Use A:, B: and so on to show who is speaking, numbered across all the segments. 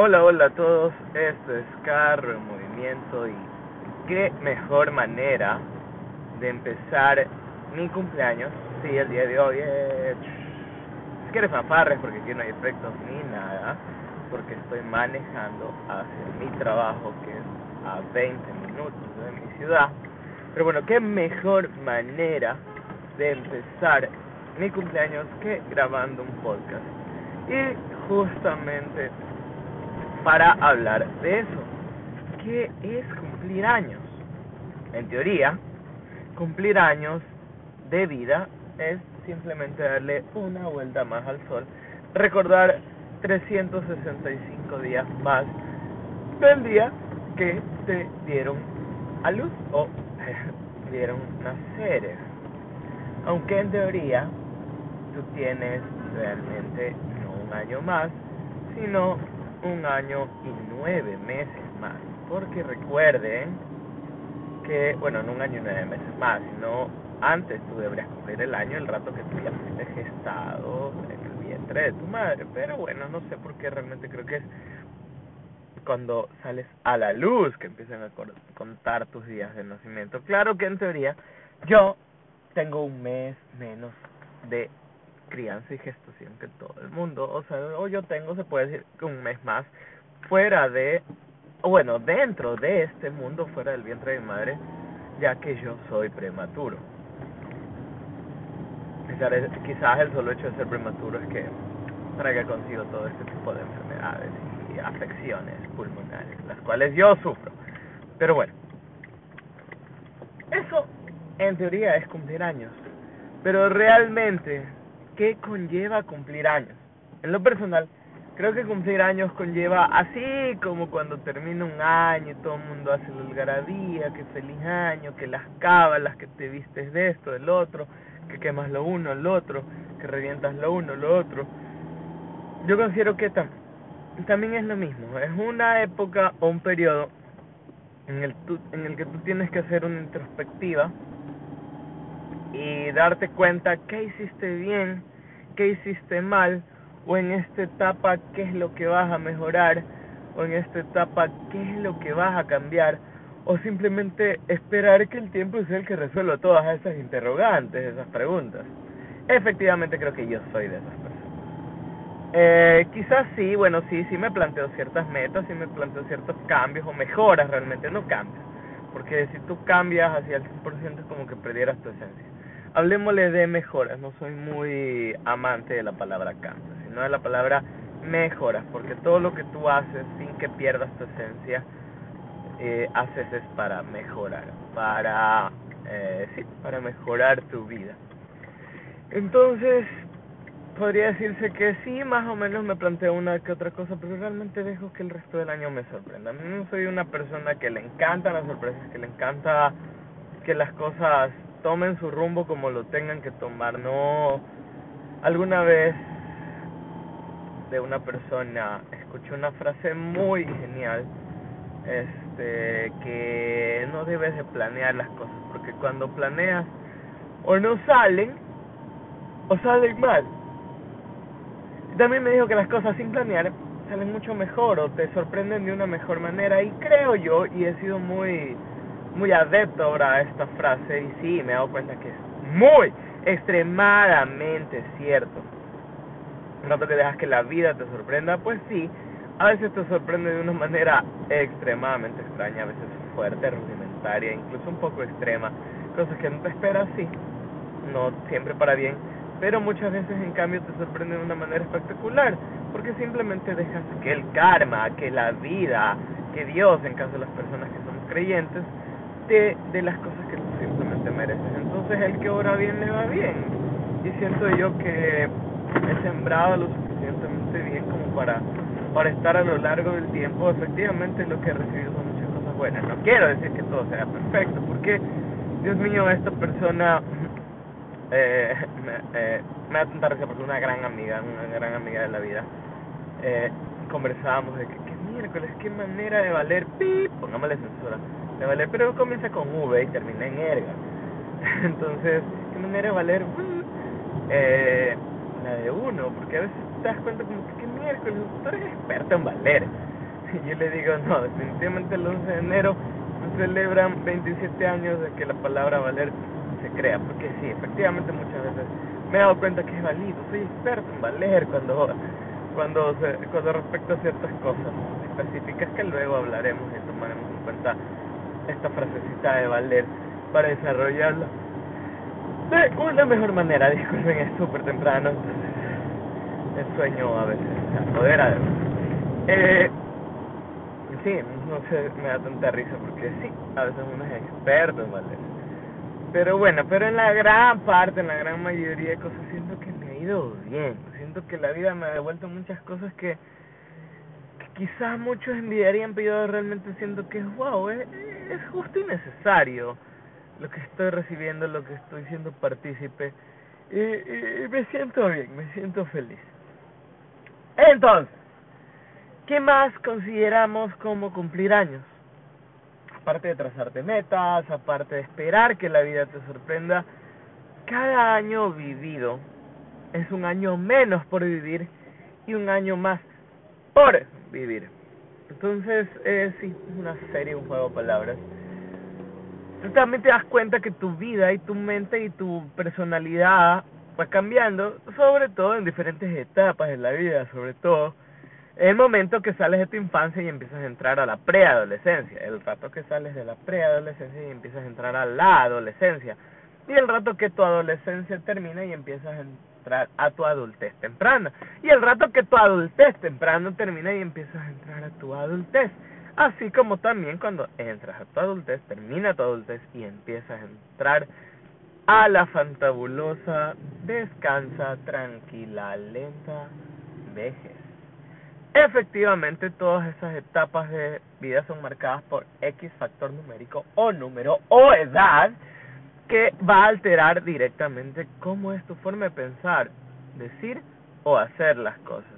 A: Hola, hola a todos, esto es Carro en Movimiento y qué mejor manera de empezar mi cumpleaños, sí, el día de hoy es... Si quieres fanfarres porque aquí no hay efectos ni nada, porque estoy manejando hacia mi trabajo que es a 20 minutos de mi ciudad. Pero bueno, qué mejor manera de empezar mi cumpleaños que grabando un podcast. Y justamente para hablar de eso. ¿Qué es cumplir años? En teoría, cumplir años de vida es simplemente darle una vuelta más al sol, recordar 365 días más del día que te dieron a luz o dieron nacer. Aunque en teoría tú tienes realmente no un año más, sino un año y nueve meses más. Porque recuerden que, bueno, no un año y nueve meses más, sino antes tú deberías cumplir el año el rato que tú ya fuiste gestado en el vientre de tu madre. Pero bueno, no sé por qué realmente creo que es cuando sales a la luz que empiezan a contar tus días de nacimiento. Claro que en teoría yo tengo un mes menos de crianza y gestación que todo el mundo. O sea, o yo tengo, se puede decir, un mes más fuera de, bueno, dentro de este mundo, fuera del vientre de mi madre, ya que yo soy prematuro. Quizás el solo hecho de ser prematuro es que traiga consigo todo este tipo de enfermedades y afecciones pulmonares, las cuales yo sufro. Pero bueno, eso en teoría es cumplir años, pero realmente qué conlleva cumplir años. En lo personal, creo que cumplir años conlleva así como cuando termina un año y todo el mundo hace la algarabía, que feliz año, que las cábalas, que te vistes de esto, del otro, que quemas lo uno, lo otro, que revientas lo uno, lo otro. Yo considero que también es lo mismo, es una época o un periodo en el, en el que tú tienes que hacer una introspectiva y darte cuenta qué hiciste bien, qué hiciste mal, o en esta etapa qué es lo que vas a mejorar, o en esta etapa qué es lo que vas a cambiar, o simplemente esperar que el tiempo sea el que resuelva todas esas interrogantes, esas preguntas. Efectivamente creo que yo soy de esas personas. Eh, quizás sí, bueno, sí, sí me planteo ciertas metas, sí me planteo ciertos cambios o mejoras realmente, no cambios. Porque si tú cambias hacia el 100% es como que perdieras tu esencia hablemosle de mejoras, no soy muy amante de la palabra cambio, sino de la palabra mejoras, porque todo lo que tú haces sin que pierdas tu esencia, eh, haces es para mejorar, para, eh, sí, para mejorar tu vida. Entonces, podría decirse que sí, más o menos me planteo una que otra cosa, pero realmente dejo que el resto del año me sorprenda. No soy una persona que le encantan las sorpresas, que le encanta que las cosas tomen su rumbo como lo tengan que tomar. No, alguna vez de una persona escuché una frase muy genial, este, que no debes de planear las cosas, porque cuando planeas o no salen o salen mal. También me dijo que las cosas sin planear salen mucho mejor o te sorprenden de una mejor manera y creo yo y he sido muy muy adepto ahora a esta frase y sí, me he dado cuenta que es muy, extremadamente cierto. No que dejas que la vida te sorprenda, pues sí, a veces te sorprende de una manera extremadamente extraña, a veces fuerte, rudimentaria, incluso un poco extrema, cosas que no te esperas, sí, no siempre para bien, pero muchas veces en cambio te sorprende de una manera espectacular, porque simplemente dejas que el karma, que la vida, que Dios, en caso de las personas que somos creyentes, de, las cosas que tú simplemente mereces. Entonces el que ora bien le va bien. Y siento yo que he sembrado lo suficientemente bien como para, para estar a lo largo del tiempo. Efectivamente lo que he recibido son muchas cosas buenas. No quiero decir que todo sea perfecto, porque Dios mío, esta persona eh, me, eh, me da tanta risa porque una gran amiga, una gran amiga de la vida, eh, conversábamos de que, que miércoles, qué manera de valer, pip, pongámosle censura de valer, pero comienza con V y termina en erga. Entonces, ¿qué manera de valer? Eh, la de uno, porque a veces te das cuenta como que, ¿qué miércoles? Tú eres experto en valer. Y yo le digo, no, definitivamente el 11 de enero celebran 27 años de que la palabra valer se crea, porque sí, efectivamente muchas veces me he dado cuenta que es válido, soy experto en valer cuando cuando cuando respecto a ciertas cosas específicas que luego hablaremos y tomaremos en cuenta esta frasecita de valer para desarrollarla de una mejor manera, disculpen, es súper temprano, el sueño a veces se apodera de eh, sí, no sé, me da tanta risa porque sí, a veces uno es experto en valer. Pero bueno, pero en la gran parte, en la gran mayoría de cosas siento que me ha ido bien. Siento que la vida me ha devuelto muchas cosas que, quizás muchos envidiarían, pero yo realmente siento que wow, es, es justo y necesario lo que estoy recibiendo, lo que estoy siendo partícipe. Y, y me siento bien, me siento feliz. Entonces, ¿qué más consideramos como cumplir años? aparte de trazarte metas, aparte de esperar que la vida te sorprenda, cada año vivido es un año menos por vivir y un año más por vivir. Entonces, eh, sí, es una serie, un juego de palabras. Tú también te das cuenta que tu vida y tu mente y tu personalidad va cambiando, sobre todo en diferentes etapas de la vida, sobre todo el momento que sales de tu infancia y empiezas a entrar a la preadolescencia, el rato que sales de la preadolescencia y empiezas a entrar a la adolescencia, y el rato que tu adolescencia termina y empiezas a tu adultez temprana, y el rato que tu adultez temprano termina y empiezas a entrar a tu adultez, así como también cuando entras a tu adultez, termina tu adultez y empiezas a entrar a la fantabulosa, descansa, tranquila, lenta vejez. Efectivamente, todas esas etapas de vida son marcadas por X factor numérico o número o edad que va a alterar directamente cómo es tu forma de pensar, decir o hacer las cosas.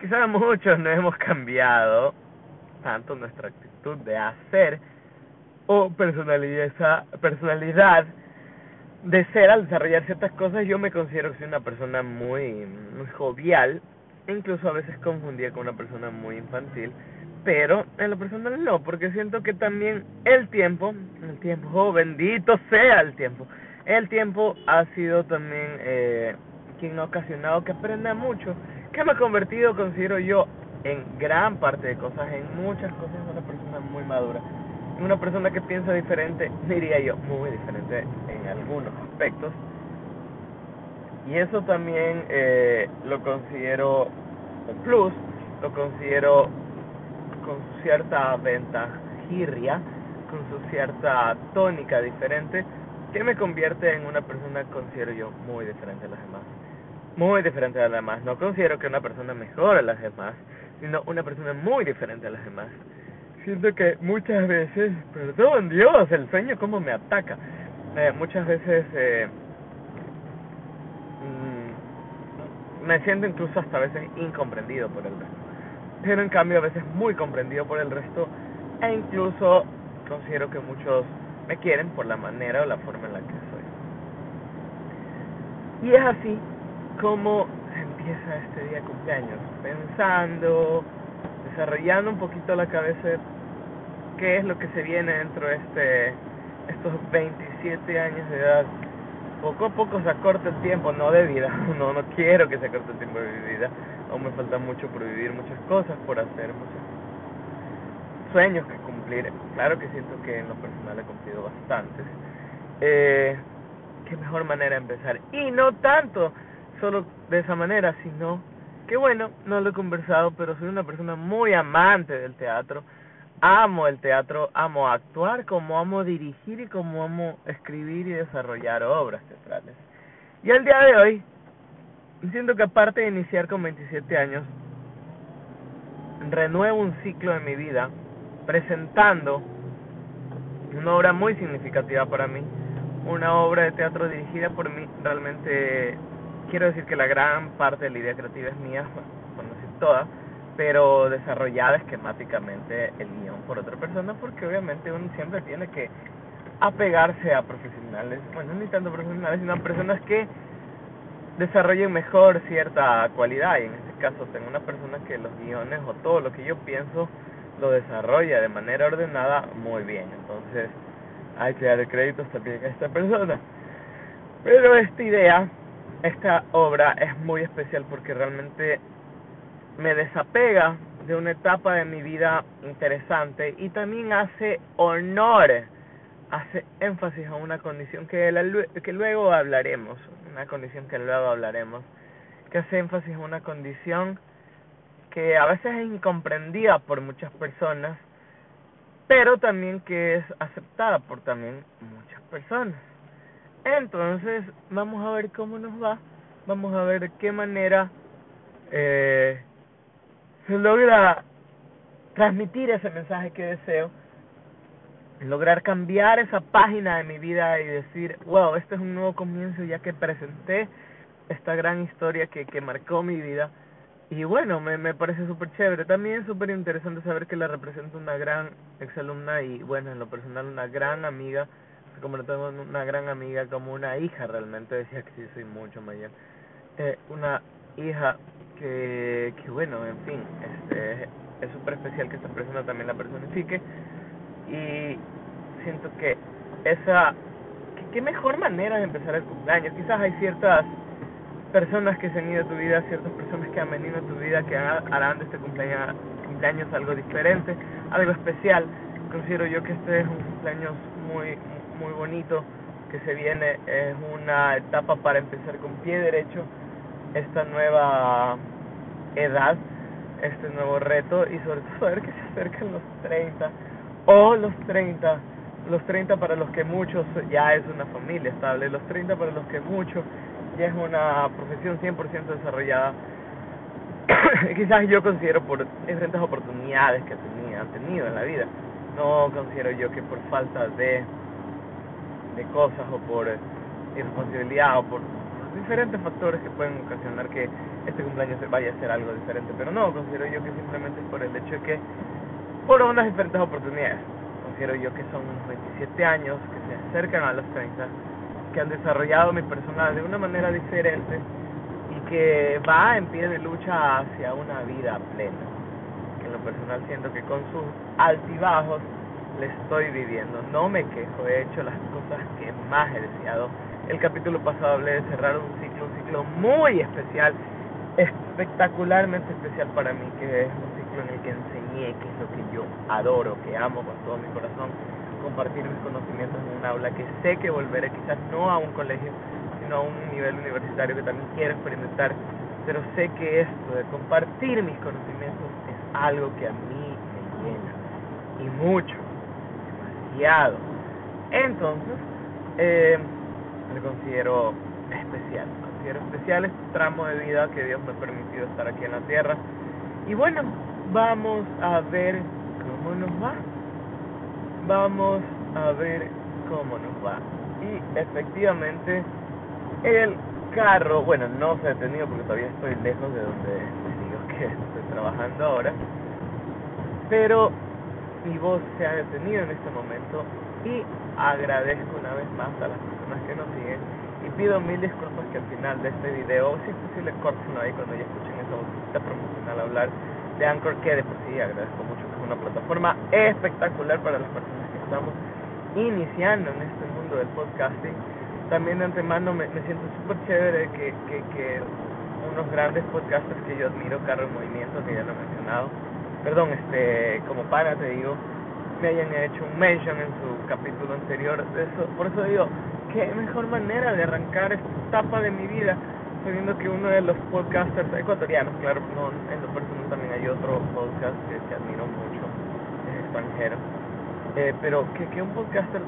A: Quizás muchos no hemos cambiado tanto nuestra actitud de hacer o personalidad, personalidad de ser al desarrollar ciertas cosas. Yo me considero que soy una persona muy, muy jovial, incluso a veces confundía con una persona muy infantil, pero en lo personal no, porque siento que también el tiempo, el tiempo, oh, bendito sea el tiempo, el tiempo ha sido también eh, quien ha ocasionado que aprenda mucho, que me ha convertido, considero yo, en gran parte de cosas, en muchas cosas, una persona muy madura, una persona que piensa diferente, diría yo, muy diferente en algunos aspectos, y eso también eh, lo considero un plus, lo considero con cierta ventajirria, con su cierta tónica diferente, que me convierte en una persona, considero yo, muy diferente a las demás. Muy diferente a las demás. No considero que una persona mejor a las demás, sino una persona muy diferente a las demás. Siento que muchas veces, perdón Dios, el sueño como me ataca. Eh, muchas veces eh, me siento incluso hasta veces incomprendido por el resto. Pero en cambio a veces muy comprendido por el resto e incluso considero que muchos me quieren por la manera o la forma en la que soy. Y es así como empieza este día cumpleaños, pensando, desarrollando un poquito la cabeza qué es lo que se viene dentro de este estos 27 años de edad poco a poco se acorta el tiempo, no de vida, no, no quiero que se acorte el tiempo de mi vida, aún me falta mucho por vivir, muchas cosas por hacer, muchos sueños que cumplir, claro que siento que en lo personal he cumplido bastantes, eh, qué mejor manera de empezar, y no tanto solo de esa manera, sino que bueno, no lo he conversado, pero soy una persona muy amante del teatro, amo el teatro, amo actuar, como amo dirigir y como amo escribir y desarrollar obras teatrales. Y el día de hoy, siento que aparte de iniciar con 27 años, renuevo un ciclo de mi vida presentando una obra muy significativa para mí, una obra de teatro dirigida por mí. Realmente quiero decir que la gran parte de la idea creativa es mía, bueno, no toda, pero desarrollada esquemáticamente el guion por otra persona, porque obviamente uno siempre tiene que apegarse a profesionales, bueno, ni tanto profesionales, sino a personas que desarrollen mejor cierta cualidad. Y en este caso tengo una persona que los guiones o todo lo que yo pienso lo desarrolla de manera ordenada muy bien. Entonces hay que darle créditos también a esta persona. Pero esta idea, esta obra es muy especial porque realmente me desapega de una etapa de mi vida interesante y también hace honor, hace énfasis a una condición que, que luego hablaremos, una condición que luego hablaremos, que hace énfasis a una condición que a veces es incomprendida por muchas personas, pero también que es aceptada por también muchas personas. Entonces, vamos a ver cómo nos va, vamos a ver de qué manera eh, se logra transmitir ese mensaje que deseo, lograr cambiar esa página de mi vida y decir, wow, este es un nuevo comienzo ya que presenté esta gran historia que, que marcó mi vida. Y bueno, me, me parece súper chévere. También es súper interesante saber que la representa una gran exalumna y bueno, en lo personal una gran amiga. Como no tengo una gran amiga, como una hija realmente, decía que sí, soy mucho mayor. Eh, una hija que, que bueno, en fin, este, es súper especial que esta persona también la personifique y siento que esa, qué mejor manera de empezar el cumpleaños, quizás hay ciertas personas que se han ido a tu vida, ciertas personas que han venido a tu vida que harán de este cumpleaños, cumpleaños algo diferente, algo especial, considero yo que este es un cumpleaños muy, muy bonito que se viene, es una etapa para empezar con pie derecho esta nueva edad, este nuevo reto y sobre todo saber que se acercan los 30 o los 30, los 30 para los que muchos ya es una familia estable, los 30 para los que muchos ya es una profesión 100% desarrollada. Quizás yo considero por diferentes oportunidades que han tenido en la vida, no considero yo que por falta de, de cosas o por irresponsabilidad o por diferentes factores que pueden ocasionar que este cumpleaños vaya a ser algo diferente, pero no, considero yo que simplemente por el hecho de que, por unas diferentes oportunidades, considero yo que son unos 27 años que se acercan a los 30, que han desarrollado mi persona de una manera diferente y que va en pie de lucha hacia una vida plena. Que en lo personal siento que con sus altibajos le estoy viviendo. No me quejo, he hecho las cosas que más he deseado el capítulo pasado hablé de cerrar un ciclo, un ciclo muy especial, espectacularmente especial para mí, que es un en el que enseñé, que es lo que yo adoro, que amo con todo mi corazón, compartir mis conocimientos en un aula, que sé que volveré quizás no a un colegio, sino a un nivel universitario que también quiero experimentar, pero sé que esto de compartir mis conocimientos es algo que a mí me llena, y mucho, demasiado. Entonces, eh, me considero especial. Considero especial este tramo de vida que Dios me ha permitido estar aquí en la tierra. Y bueno, vamos a ver cómo nos va. Vamos a ver cómo nos va. Y efectivamente, el carro, bueno, no se ha detenido porque todavía estoy lejos de donde digo que estoy trabajando ahora. Pero mi voz se ha detenido en este momento y agradezco una vez más a las personas que nos siguen y pido mil disculpas que al final de este video, si es posible, corten ahí cuando ya escuchen esa vocecita promocional hablar de Anchor, que de por sí agradezco mucho, que es una plataforma espectacular para las personas que estamos iniciando en este mundo del podcasting. También de antemano me, me siento súper chévere que, que, que unos grandes podcasters que yo admiro, Carro en Movimiento, que ya lo he mencionado, perdón, este, como para te digo, me hayan hecho un mention en su capítulo anterior. Eso, por eso digo, qué mejor manera de arrancar esta etapa de mi vida, sabiendo que uno de los podcasters ecuatorianos, claro, no, en lo personal también hay otro podcast que, admiro mucho, es extranjero, eh, pero que, que un podcaster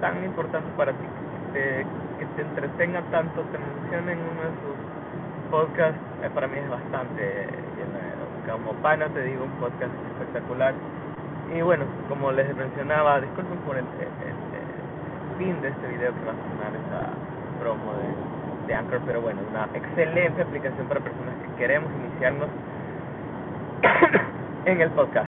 A: tan importante para ti, que te, entretenga tanto, te mencione en uno de sus podcasts, eh, para mí es bastante Como pana te digo, un podcast espectacular. Y bueno, como les mencionaba, disculpen por el, fin de este video que va a sonar esa promo de, de Anchor, pero bueno, una excelente aplicación para personas que queremos iniciarnos en el podcast.